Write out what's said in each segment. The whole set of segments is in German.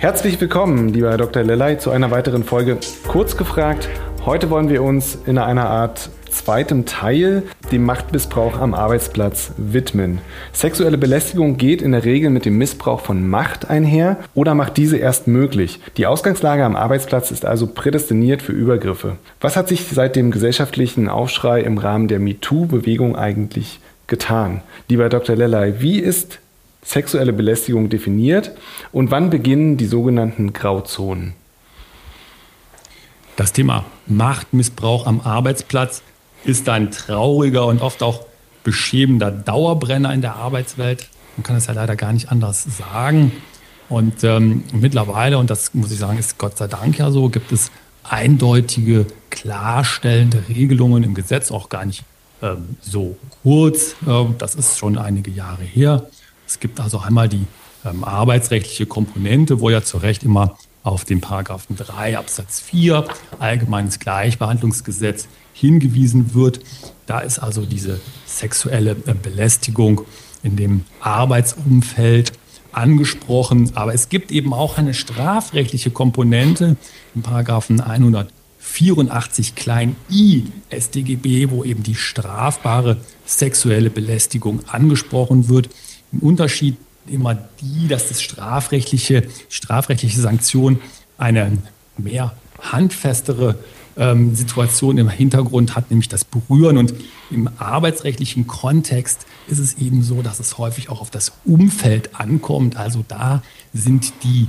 Herzlich willkommen, lieber Herr Dr. Lellay, zu einer weiteren Folge Kurz gefragt. Heute wollen wir uns in einer Art zweitem Teil dem Machtmissbrauch am Arbeitsplatz widmen. Sexuelle Belästigung geht in der Regel mit dem Missbrauch von Macht einher oder macht diese erst möglich. Die Ausgangslage am Arbeitsplatz ist also prädestiniert für Übergriffe. Was hat sich seit dem gesellschaftlichen Aufschrei im Rahmen der MeToo-Bewegung eigentlich getan? Lieber Dr. Lellay, wie ist sexuelle Belästigung definiert und wann beginnen die sogenannten Grauzonen? Das Thema Machtmissbrauch am Arbeitsplatz ist ein trauriger und oft auch beschämender Dauerbrenner in der Arbeitswelt. Man kann es ja leider gar nicht anders sagen. Und ähm, mittlerweile, und das muss ich sagen, ist Gott sei Dank ja so, gibt es eindeutige, klarstellende Regelungen im Gesetz, auch gar nicht ähm, so kurz. Äh, das ist schon einige Jahre her. Es gibt also einmal die ähm, arbeitsrechtliche Komponente, wo ja zu Recht immer auf den Paragraphen 3 Absatz 4 Allgemeines Gleichbehandlungsgesetz hingewiesen wird. Da ist also diese sexuelle äh, Belästigung in dem Arbeitsumfeld angesprochen. Aber es gibt eben auch eine strafrechtliche Komponente im Paragraphen 184 klein i StGB, wo eben die strafbare sexuelle Belästigung angesprochen wird. Im Unterschied immer die, dass das strafrechtliche, strafrechtliche Sanktion eine mehr handfestere ähm, Situation im Hintergrund hat, nämlich das Berühren. Und im arbeitsrechtlichen Kontext ist es eben so, dass es häufig auch auf das Umfeld ankommt. Also da sind die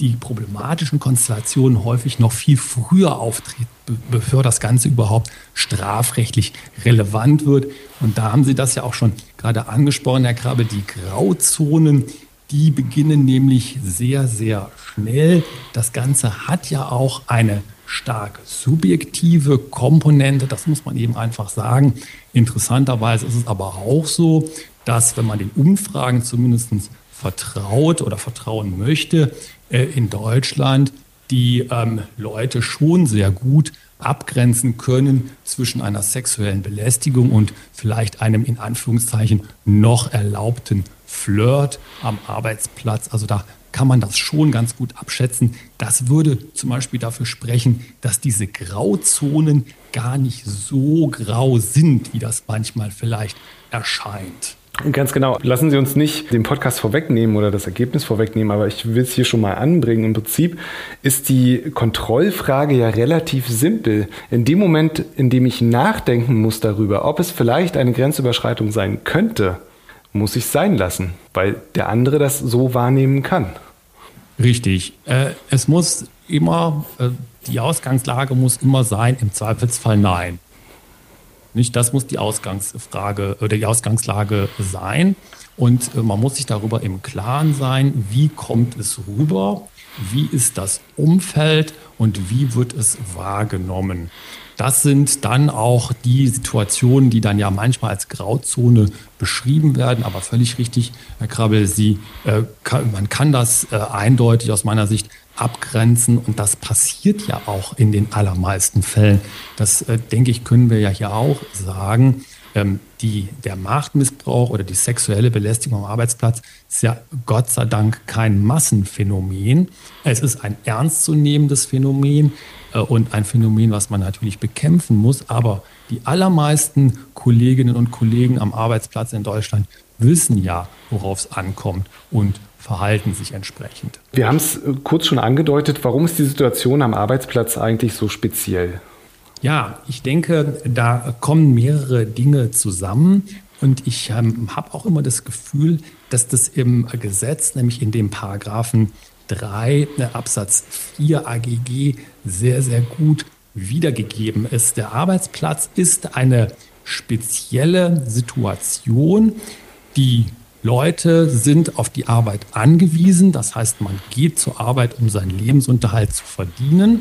die problematischen Konstellationen häufig noch viel früher auftreten, bevor das Ganze überhaupt strafrechtlich relevant wird. Und da haben Sie das ja auch schon gerade angesprochen, Herr Krabbe, die Grauzonen, die beginnen nämlich sehr, sehr schnell. Das Ganze hat ja auch eine stark subjektive Komponente, das muss man eben einfach sagen. Interessanterweise ist es aber auch so, dass wenn man den Umfragen zumindest vertraut oder vertrauen möchte, äh, in Deutschland die ähm, Leute schon sehr gut abgrenzen können zwischen einer sexuellen Belästigung und vielleicht einem in Anführungszeichen noch erlaubten Flirt am Arbeitsplatz. Also da kann man das schon ganz gut abschätzen. Das würde zum Beispiel dafür sprechen, dass diese Grauzonen gar nicht so grau sind, wie das manchmal vielleicht erscheint. Ganz genau. Lassen Sie uns nicht den Podcast vorwegnehmen oder das Ergebnis vorwegnehmen, aber ich will es hier schon mal anbringen. Im Prinzip ist die Kontrollfrage ja relativ simpel. In dem Moment, in dem ich nachdenken muss darüber, ob es vielleicht eine Grenzüberschreitung sein könnte, muss ich es sein lassen, weil der andere das so wahrnehmen kann. Richtig. Äh, es muss immer, äh, die Ausgangslage muss immer sein, im Zweifelsfall nein. Nicht, das muss die Ausgangsfrage oder die Ausgangslage sein. Und äh, man muss sich darüber im Klaren sein, wie kommt es rüber, wie ist das Umfeld und wie wird es wahrgenommen. Das sind dann auch die Situationen, die dann ja manchmal als Grauzone beschrieben werden. Aber völlig richtig, Herr Krabbel, Sie, äh, kann, man kann das äh, eindeutig aus meiner Sicht abgrenzen. Und das passiert ja auch in den allermeisten Fällen. Das, äh, denke ich, können wir ja hier auch sagen. Ähm, die, der Machtmissbrauch oder die sexuelle Belästigung am Arbeitsplatz ist ja Gott sei Dank kein Massenphänomen. Es ist ein ernstzunehmendes Phänomen äh, und ein Phänomen, was man natürlich bekämpfen muss. Aber die allermeisten Kolleginnen und Kollegen am Arbeitsplatz in Deutschland wissen ja, worauf es ankommt und verhalten sich entsprechend. Wir haben es äh, kurz schon angedeutet. Warum ist die Situation am Arbeitsplatz eigentlich so speziell? Ja, ich denke, da kommen mehrere Dinge zusammen. Und ich ähm, habe auch immer das Gefühl, dass das im Gesetz, nämlich in dem Paragraphen 3 äh, Absatz 4 AGG, sehr, sehr gut wiedergegeben ist. Der Arbeitsplatz ist eine spezielle Situation, die Leute sind auf die Arbeit angewiesen. Das heißt, man geht zur Arbeit, um seinen Lebensunterhalt zu verdienen.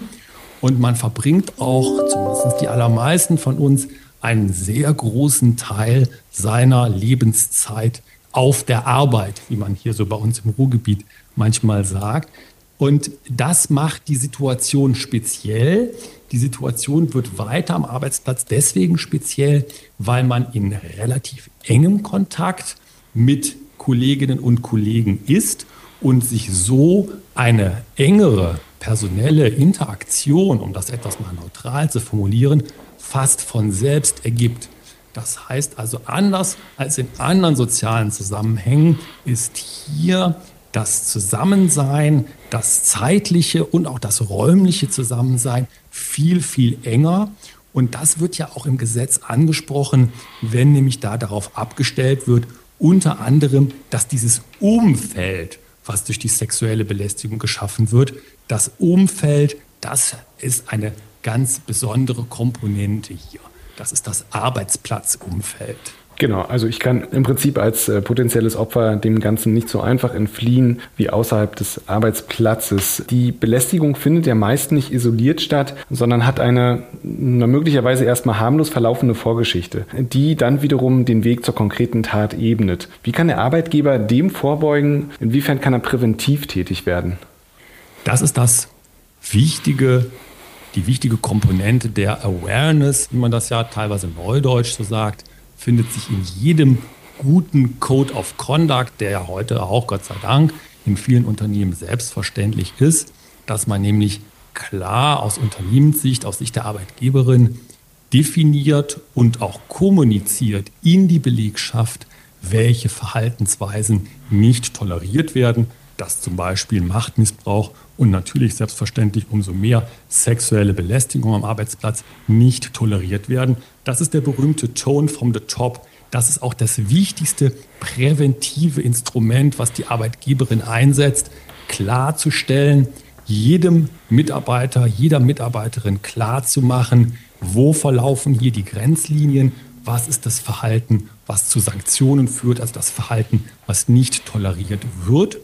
und man verbringt auch, zumindest die allermeisten von uns, einen sehr großen Teil seiner Lebenszeit auf der Arbeit, wie man hier so bei uns im Ruhrgebiet manchmal sagt. Und das macht die Situation speziell. Die Situation wird weiter am Arbeitsplatz deswegen speziell, weil man in relativ engem Kontakt mit Kolleginnen und Kollegen ist und sich so eine engere personelle Interaktion, um das etwas mal neutral zu formulieren, fast von selbst ergibt. Das heißt also, anders als in anderen sozialen Zusammenhängen ist hier das Zusammensein, das zeitliche und auch das räumliche Zusammensein viel, viel enger. Und das wird ja auch im Gesetz angesprochen, wenn nämlich da darauf abgestellt wird, unter anderem, dass dieses Umfeld, was durch die sexuelle Belästigung geschaffen wird, das Umfeld, das ist eine ganz besondere Komponente hier. Das ist das Arbeitsplatzumfeld. Genau, also ich kann im Prinzip als äh, potenzielles Opfer dem Ganzen nicht so einfach entfliehen wie außerhalb des Arbeitsplatzes. Die Belästigung findet ja meist nicht isoliert statt, sondern hat eine möglicherweise erstmal harmlos verlaufende Vorgeschichte, die dann wiederum den Weg zur konkreten Tat ebnet. Wie kann der Arbeitgeber dem vorbeugen? Inwiefern kann er präventiv tätig werden? Das ist das Wichtige die wichtige Komponente der Awareness, wie man das ja teilweise neudeutsch so sagt, findet sich in jedem guten Code of Conduct, der ja heute auch, Gott sei Dank, in vielen Unternehmen selbstverständlich ist, dass man nämlich klar aus Unternehmenssicht, aus Sicht der Arbeitgeberin definiert und auch kommuniziert in die Belegschaft, welche Verhaltensweisen nicht toleriert werden, dass zum Beispiel Machtmissbrauch und natürlich selbstverständlich umso mehr sexuelle Belästigung am Arbeitsplatz nicht toleriert werden. Das ist der berühmte Tone from the top. Das ist auch das wichtigste präventive Instrument, was die Arbeitgeberin einsetzt, klarzustellen, jedem Mitarbeiter, jeder Mitarbeiterin klarzumachen, wo verlaufen hier die Grenzlinien, was ist das Verhalten, was zu Sanktionen führt, also das Verhalten, was nicht toleriert wird.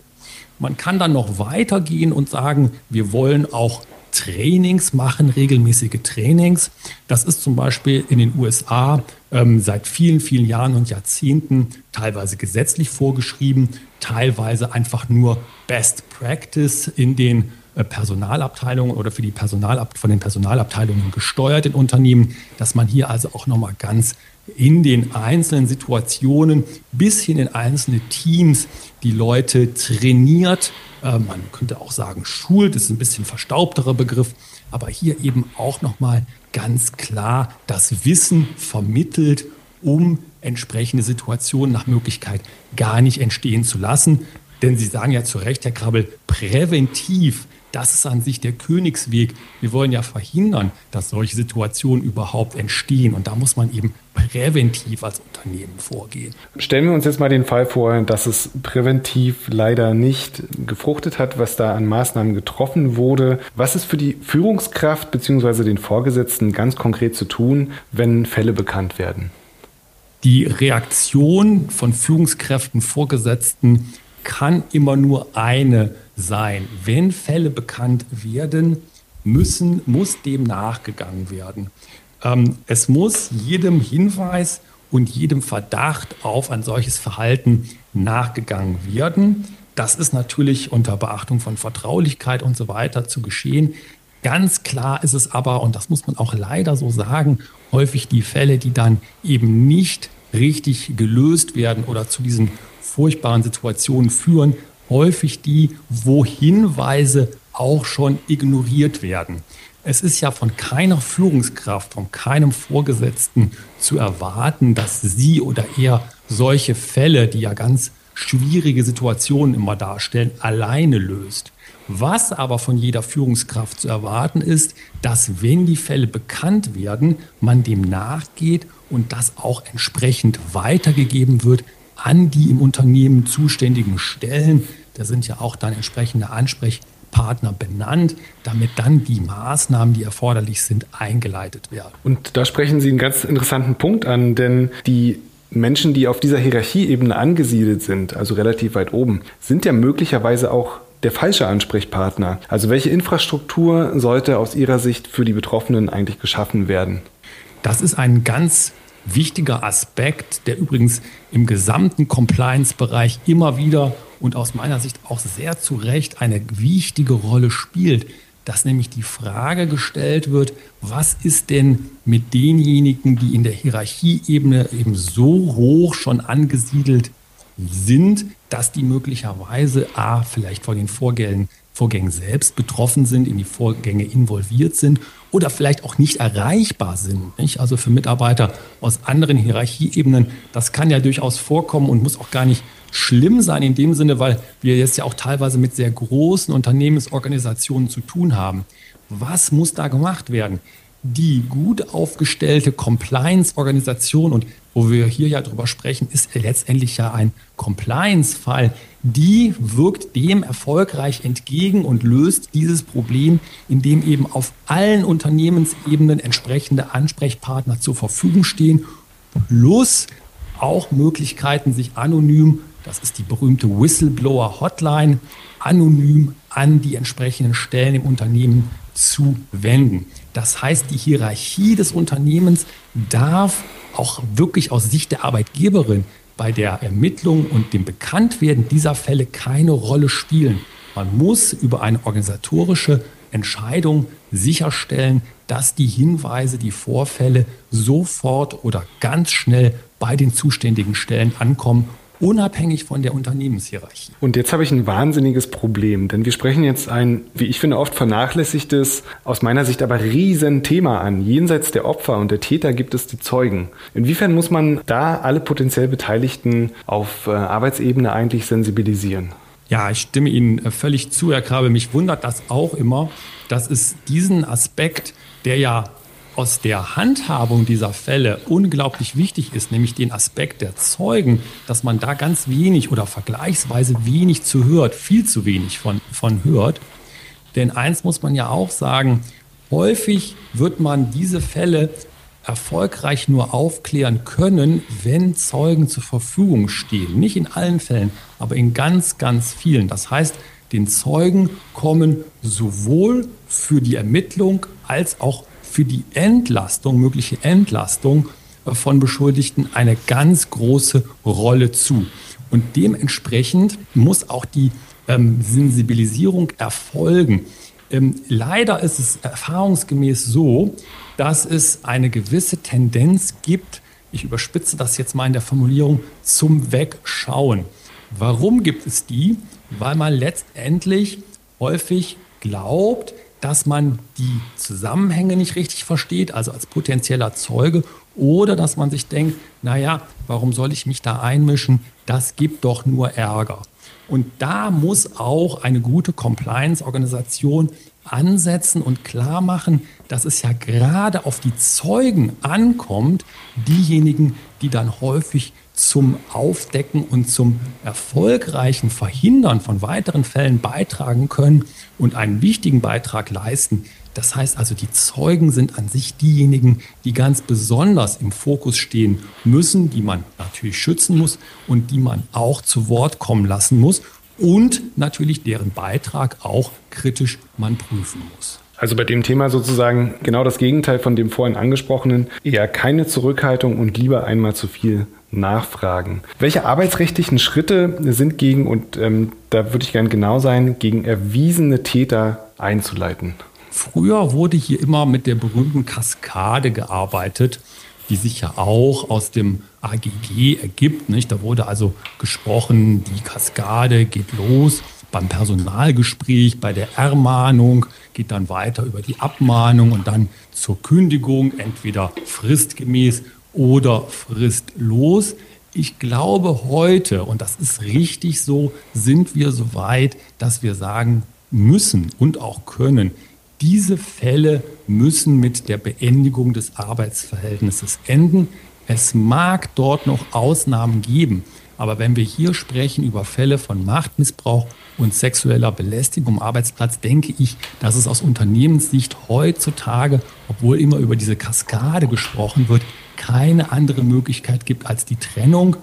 Man kann dann noch weitergehen und sagen, wir wollen auch Trainings machen, regelmäßige Trainings. Das ist zum Beispiel in den USA ähm, seit vielen, vielen Jahren und Jahrzehnten teilweise gesetzlich vorgeschrieben, teilweise einfach nur Best Practice in den äh, Personalabteilungen oder für die Personalab von den Personalabteilungen gesteuert in Unternehmen, dass man hier also auch nochmal ganz in den einzelnen Situationen bis hin in einzelne Teams die Leute trainiert. Äh, man könnte auch sagen, schult, ist ein bisschen verstaubterer Begriff, aber hier eben auch nochmal ganz klar das Wissen vermittelt, um entsprechende Situationen nach Möglichkeit gar nicht entstehen zu lassen. Denn Sie sagen ja zu Recht, Herr Krabbel, präventiv das ist an sich der Königsweg. Wir wollen ja verhindern, dass solche Situationen überhaupt entstehen. Und da muss man eben präventiv als Unternehmen vorgehen. Stellen wir uns jetzt mal den Fall vor, dass es präventiv leider nicht gefruchtet hat, was da an Maßnahmen getroffen wurde. Was ist für die Führungskraft bzw. den Vorgesetzten ganz konkret zu tun, wenn Fälle bekannt werden? Die Reaktion von Führungskräften, Vorgesetzten kann immer nur eine sein. Wenn Fälle bekannt werden, müssen, muss dem nachgegangen werden. Ähm, es muss jedem Hinweis und jedem Verdacht auf ein solches Verhalten nachgegangen werden. Das ist natürlich unter Beachtung von Vertraulichkeit und so weiter zu geschehen. Ganz klar ist es aber, und das muss man auch leider so sagen, häufig die Fälle, die dann eben nicht richtig gelöst werden oder zu diesen furchtbaren Situationen führen, häufig die, wo Hinweise auch schon ignoriert werden. Es ist ja von keiner Führungskraft, von keinem Vorgesetzten zu erwarten, dass sie oder er solche Fälle, die ja ganz schwierige Situationen immer darstellen, alleine löst. Was aber von jeder Führungskraft zu erwarten ist, dass wenn die Fälle bekannt werden, man dem nachgeht und das auch entsprechend weitergegeben wird an die im Unternehmen zuständigen Stellen. Da sind ja auch dann entsprechende Ansprechpartner benannt, damit dann die Maßnahmen, die erforderlich sind, eingeleitet werden. Und da sprechen Sie einen ganz interessanten Punkt an, denn die Menschen, die auf dieser Hierarchieebene angesiedelt sind, also relativ weit oben, sind ja möglicherweise auch der falsche Ansprechpartner? Also welche Infrastruktur sollte aus Ihrer Sicht für die Betroffenen eigentlich geschaffen werden? Das ist ein ganz wichtiger Aspekt, der übrigens im gesamten Compliance-Bereich immer wieder und aus meiner Sicht auch sehr zu Recht eine wichtige Rolle spielt, dass nämlich die Frage gestellt wird, was ist denn mit denjenigen, die in der Hierarchieebene eben so hoch schon angesiedelt sind, dass die möglicherweise A, vielleicht von den Vorgängen, Vorgängen selbst betroffen sind, in die Vorgänge involviert sind oder vielleicht auch nicht erreichbar sind. Nicht? Also für Mitarbeiter aus anderen Hierarchieebenen, das kann ja durchaus vorkommen und muss auch gar nicht schlimm sein in dem Sinne, weil wir jetzt ja auch teilweise mit sehr großen Unternehmensorganisationen zu tun haben. Was muss da gemacht werden? Die gut aufgestellte Compliance-Organisation und wo wir hier ja drüber sprechen, ist letztendlich ja ein Compliance-Fall. Die wirkt dem erfolgreich entgegen und löst dieses Problem, indem eben auf allen Unternehmensebenen entsprechende Ansprechpartner zur Verfügung stehen, plus auch Möglichkeiten, sich anonym das ist die berühmte Whistleblower-Hotline, anonym an die entsprechenden Stellen im Unternehmen zu wenden. Das heißt, die Hierarchie des Unternehmens darf auch wirklich aus Sicht der Arbeitgeberin bei der Ermittlung und dem Bekanntwerden dieser Fälle keine Rolle spielen. Man muss über eine organisatorische Entscheidung sicherstellen, dass die Hinweise, die Vorfälle sofort oder ganz schnell bei den zuständigen Stellen ankommen unabhängig von der Unternehmenshierarchie. Und jetzt habe ich ein wahnsinniges Problem, denn wir sprechen jetzt ein, wie ich finde, oft vernachlässigtes, aus meiner Sicht aber riesen Thema an. Jenseits der Opfer und der Täter gibt es die Zeugen. Inwiefern muss man da alle potenziell Beteiligten auf äh, Arbeitsebene eigentlich sensibilisieren? Ja, ich stimme Ihnen äh, völlig zu, Herr Krabe. Mich wundert das auch immer, dass es diesen Aspekt, der ja aus der Handhabung dieser Fälle unglaublich wichtig ist, nämlich den Aspekt der Zeugen, dass man da ganz wenig oder vergleichsweise wenig zu hört, viel zu wenig von, von hört. Denn eins muss man ja auch sagen, häufig wird man diese Fälle erfolgreich nur aufklären können, wenn Zeugen zur Verfügung stehen. Nicht in allen Fällen, aber in ganz, ganz vielen. Das heißt, den Zeugen kommen sowohl für die Ermittlung als auch für die Entlastung, mögliche Entlastung äh, von Beschuldigten eine ganz große Rolle zu. Und dementsprechend muss auch die ähm, Sensibilisierung erfolgen. Ähm, leider ist es erfahrungsgemäß so, dass es eine gewisse Tendenz gibt, ich überspitze das jetzt mal in der Formulierung, zum Wegschauen. Warum gibt es die? Weil man letztendlich häufig glaubt, dass man die Zusammenhänge nicht richtig versteht, also als potenzieller Zeuge, oder dass man sich denkt, naja, warum soll ich mich da einmischen? Das gibt doch nur Ärger. Und da muss auch eine gute Compliance-Organisation ansetzen und klar machen, dass es ja gerade auf die Zeugen ankommt, diejenigen, die dann häufig zum Aufdecken und zum erfolgreichen Verhindern von weiteren Fällen beitragen können und einen wichtigen Beitrag leisten. Das heißt also, die Zeugen sind an sich diejenigen, die ganz besonders im Fokus stehen müssen, die man natürlich schützen muss und die man auch zu Wort kommen lassen muss und natürlich deren Beitrag auch kritisch man prüfen muss. Also bei dem Thema sozusagen genau das Gegenteil von dem vorhin angesprochenen, eher keine Zurückhaltung und lieber einmal zu viel nachfragen. Welche arbeitsrechtlichen Schritte sind gegen, und ähm, da würde ich gerne genau sein, gegen erwiesene Täter einzuleiten? Früher wurde hier immer mit der berühmten Kaskade gearbeitet, die sich ja auch aus dem AGG ergibt. Nicht? Da wurde also gesprochen, die Kaskade geht los beim Personalgespräch, bei der Ermahnung, geht dann weiter über die Abmahnung und dann zur Kündigung, entweder fristgemäß oder fristlos. Ich glaube, heute, und das ist richtig so, sind wir so weit, dass wir sagen müssen und auch können, diese Fälle müssen mit der Beendigung des Arbeitsverhältnisses enden. Es mag dort noch Ausnahmen geben, aber wenn wir hier sprechen über Fälle von Machtmissbrauch und sexueller Belästigung am Arbeitsplatz, denke ich, dass es aus Unternehmenssicht heutzutage, obwohl immer über diese Kaskade gesprochen wird, keine andere Möglichkeit gibt als die Trennung,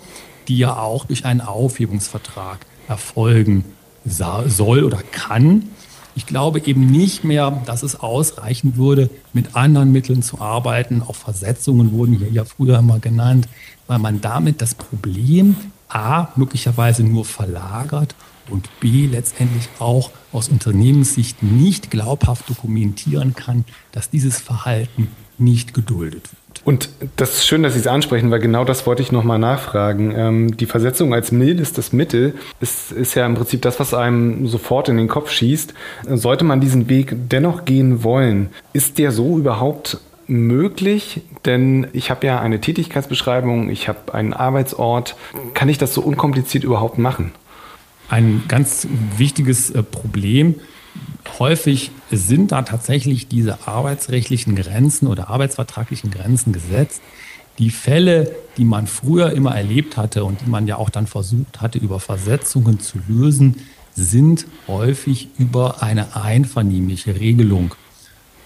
die ja auch durch einen Aufhebungsvertrag erfolgen soll oder kann. Ich glaube eben nicht mehr, dass es ausreichen würde, mit anderen Mitteln zu arbeiten. Auch Versetzungen wurden hier ja früher immer genannt, weil man damit das Problem A möglicherweise nur verlagert und B letztendlich auch aus Unternehmenssicht nicht glaubhaft dokumentieren kann, dass dieses Verhalten nicht geduldet wird. Und das ist schön, dass Sie es ansprechen, weil genau das wollte ich nochmal nachfragen. Ähm, die Versetzung als mildestes Mittel ist, ist ja im Prinzip das, was einem sofort in den Kopf schießt. Sollte man diesen Weg dennoch gehen wollen, ist der so überhaupt möglich? Denn ich habe ja eine Tätigkeitsbeschreibung, ich habe einen Arbeitsort. Kann ich das so unkompliziert überhaupt machen? Ein ganz wichtiges äh, Problem häufig sind da tatsächlich diese arbeitsrechtlichen Grenzen oder arbeitsvertraglichen Grenzen gesetzt. Die Fälle, die man früher immer erlebt hatte und die man ja auch dann versucht hatte, über Versetzungen zu lösen, sind häufig über eine einvernehmliche Regelung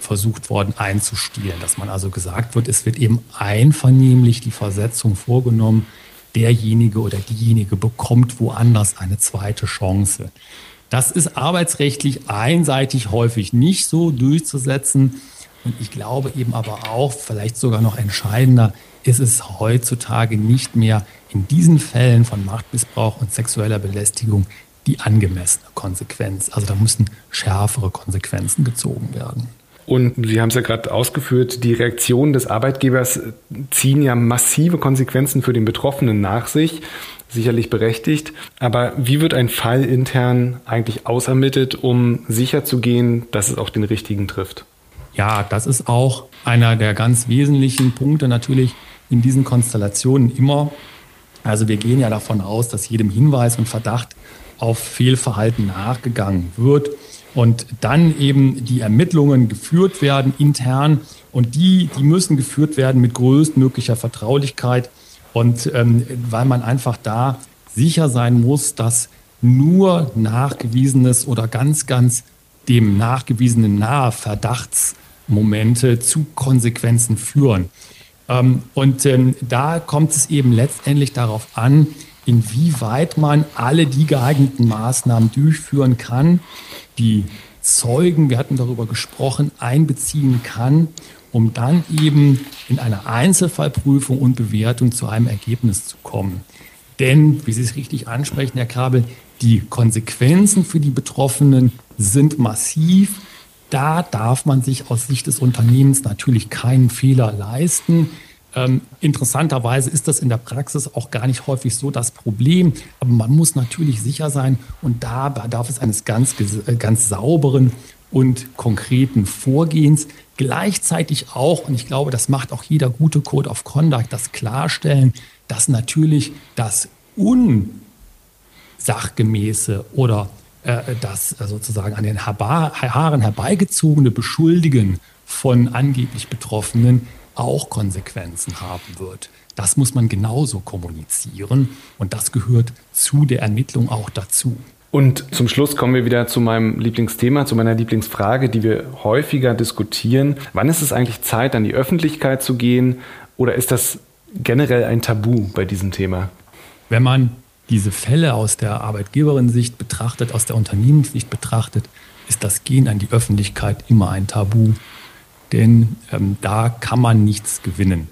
versucht worden einzustielen. Dass man also gesagt wird, es wird eben einvernehmlich die Versetzung vorgenommen. Derjenige oder diejenige bekommt woanders eine zweite Chance. Das ist arbeitsrechtlich einseitig häufig nicht so durchzusetzen. Und ich glaube eben aber auch, vielleicht sogar noch entscheidender, ist es heutzutage nicht mehr in diesen Fällen von Machtmissbrauch und sexueller Belästigung die angemessene Konsequenz. Also da müssen schärfere Konsequenzen gezogen werden. Und Sie haben es ja gerade ausgeführt, die Reaktionen des Arbeitgebers ziehen ja massive Konsequenzen für den Betroffenen nach sich sicherlich berechtigt. Aber wie wird ein Fall intern eigentlich ausermittelt, um sicherzugehen, dass es auch den richtigen trifft? Ja, das ist auch einer der ganz wesentlichen Punkte natürlich in diesen Konstellationen immer. Also wir gehen ja davon aus, dass jedem Hinweis und Verdacht auf Fehlverhalten nachgegangen wird und dann eben die Ermittlungen geführt werden intern und die, die müssen geführt werden mit größtmöglicher Vertraulichkeit und ähm, weil man einfach da sicher sein muss, dass nur nachgewiesenes oder ganz, ganz dem nachgewiesenen nahe Verdachtsmomente zu Konsequenzen führen. Ähm, und ähm, da kommt es eben letztendlich darauf an, inwieweit man alle die geeigneten Maßnahmen durchführen kann, die Zeugen, wir hatten darüber gesprochen, einbeziehen kann, um dann eben in einer Einzelfallprüfung und Bewertung zu einem Ergebnis zu kommen. Denn, wie Sie es richtig ansprechen, Herr Kabel, die Konsequenzen für die Betroffenen sind massiv. Da darf man sich aus Sicht des Unternehmens natürlich keinen Fehler leisten. Ähm, interessanterweise ist das in der Praxis auch gar nicht häufig so das Problem. Aber man muss natürlich sicher sein und da bedarf es eines ganz, äh, ganz sauberen und konkreten Vorgehens. Gleichzeitig auch, und ich glaube, das macht auch jeder gute Code of Conduct, das Klarstellen, dass natürlich das unsachgemäße oder äh, das sozusagen an den Haaren herbeigezogene Beschuldigen von angeblich Betroffenen auch Konsequenzen haben wird. Das muss man genauso kommunizieren und das gehört zu der Ermittlung auch dazu. Und zum Schluss kommen wir wieder zu meinem Lieblingsthema, zu meiner Lieblingsfrage, die wir häufiger diskutieren. Wann ist es eigentlich Zeit, an die Öffentlichkeit zu gehen? Oder ist das generell ein Tabu bei diesem Thema? Wenn man diese Fälle aus der Arbeitgeberin-Sicht betrachtet, aus der Unternehmenssicht betrachtet, ist das Gehen an die Öffentlichkeit immer ein Tabu. Denn ähm, da kann man nichts gewinnen.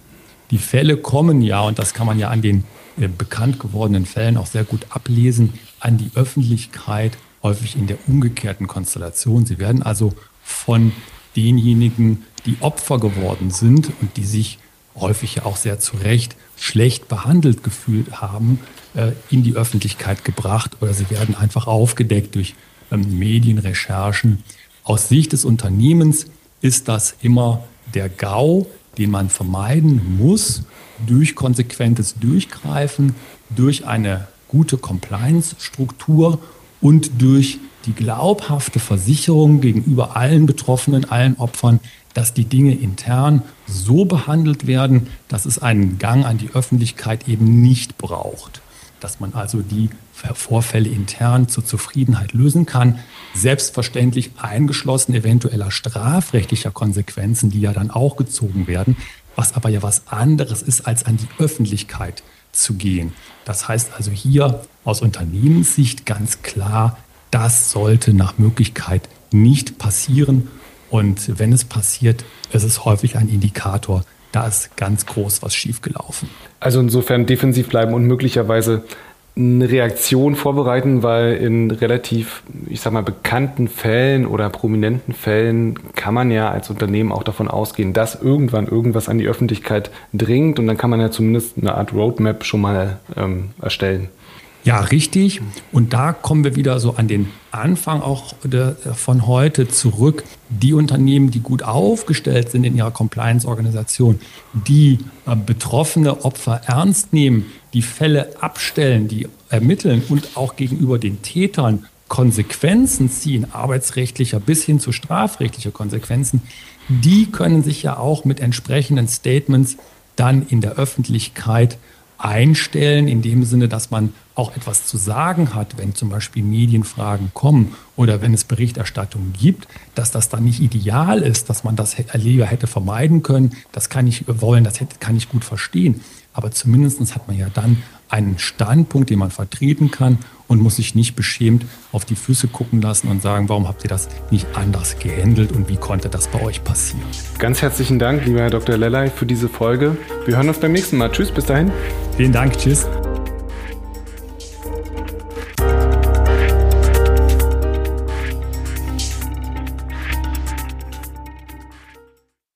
Die Fälle kommen ja, und das kann man ja an den äh, bekannt gewordenen Fällen auch sehr gut ablesen, an die Öffentlichkeit, häufig in der umgekehrten Konstellation. Sie werden also von denjenigen, die Opfer geworden sind und die sich häufig ja auch sehr zu Recht schlecht behandelt gefühlt haben, äh, in die Öffentlichkeit gebracht oder sie werden einfach aufgedeckt durch ähm, Medienrecherchen. Aus Sicht des Unternehmens ist das immer der GAU, den man vermeiden muss durch konsequentes Durchgreifen, durch eine gute Compliance-Struktur und durch die glaubhafte Versicherung gegenüber allen Betroffenen, allen Opfern, dass die Dinge intern so behandelt werden, dass es einen Gang an die Öffentlichkeit eben nicht braucht. Dass man also die Vorfälle intern zur Zufriedenheit lösen kann. Selbstverständlich eingeschlossen eventueller strafrechtlicher Konsequenzen, die ja dann auch gezogen werden, was aber ja was anderes ist, als an die Öffentlichkeit zu gehen. Das heißt also hier aus Unternehmenssicht ganz klar, Das sollte nach Möglichkeit nicht passieren. Und wenn es passiert, ist es häufig ein Indikator, da ist ganz groß was schiefgelaufen. Also insofern defensiv bleiben und möglicherweise eine Reaktion vorbereiten, weil in relativ, ich sag mal, bekannten Fällen oder prominenten Fällen kann man ja als Unternehmen auch davon ausgehen, dass irgendwann irgendwas an die Öffentlichkeit dringt und dann kann man ja zumindest eine Art Roadmap schon mal ähm, erstellen. Ja, richtig. Und da kommen wir wieder so an den Anfang auch von heute zurück. Die Unternehmen, die gut aufgestellt sind in ihrer Compliance-Organisation, die äh, betroffene Opfer ernst nehmen, die Fälle abstellen, die ermitteln und auch gegenüber den Tätern Konsequenzen ziehen, arbeitsrechtlicher bis hin zu strafrechtlicher Konsequenzen, die können sich ja auch mit entsprechenden Statements dann in der Öffentlichkeit einstellen, in dem Sinne, dass man auch etwas zu sagen hat, wenn zum Beispiel Medienfragen kommen oder wenn es Berichterstattung gibt, dass das dann nicht ideal ist, dass man das lieber hätte vermeiden können. Das kann ich wollen, das kann ich gut verstehen. Aber zumindest hat man ja dann einen Standpunkt, den man vertreten kann und muss sich nicht beschämt auf die Füße gucken lassen und sagen, warum habt ihr das nicht anders gehandelt und wie konnte das bei euch passieren? Ganz herzlichen Dank, lieber Herr Dr. Lellay, für diese Folge. Wir hören uns beim nächsten Mal. Tschüss, bis dahin. Vielen Dank, tschüss.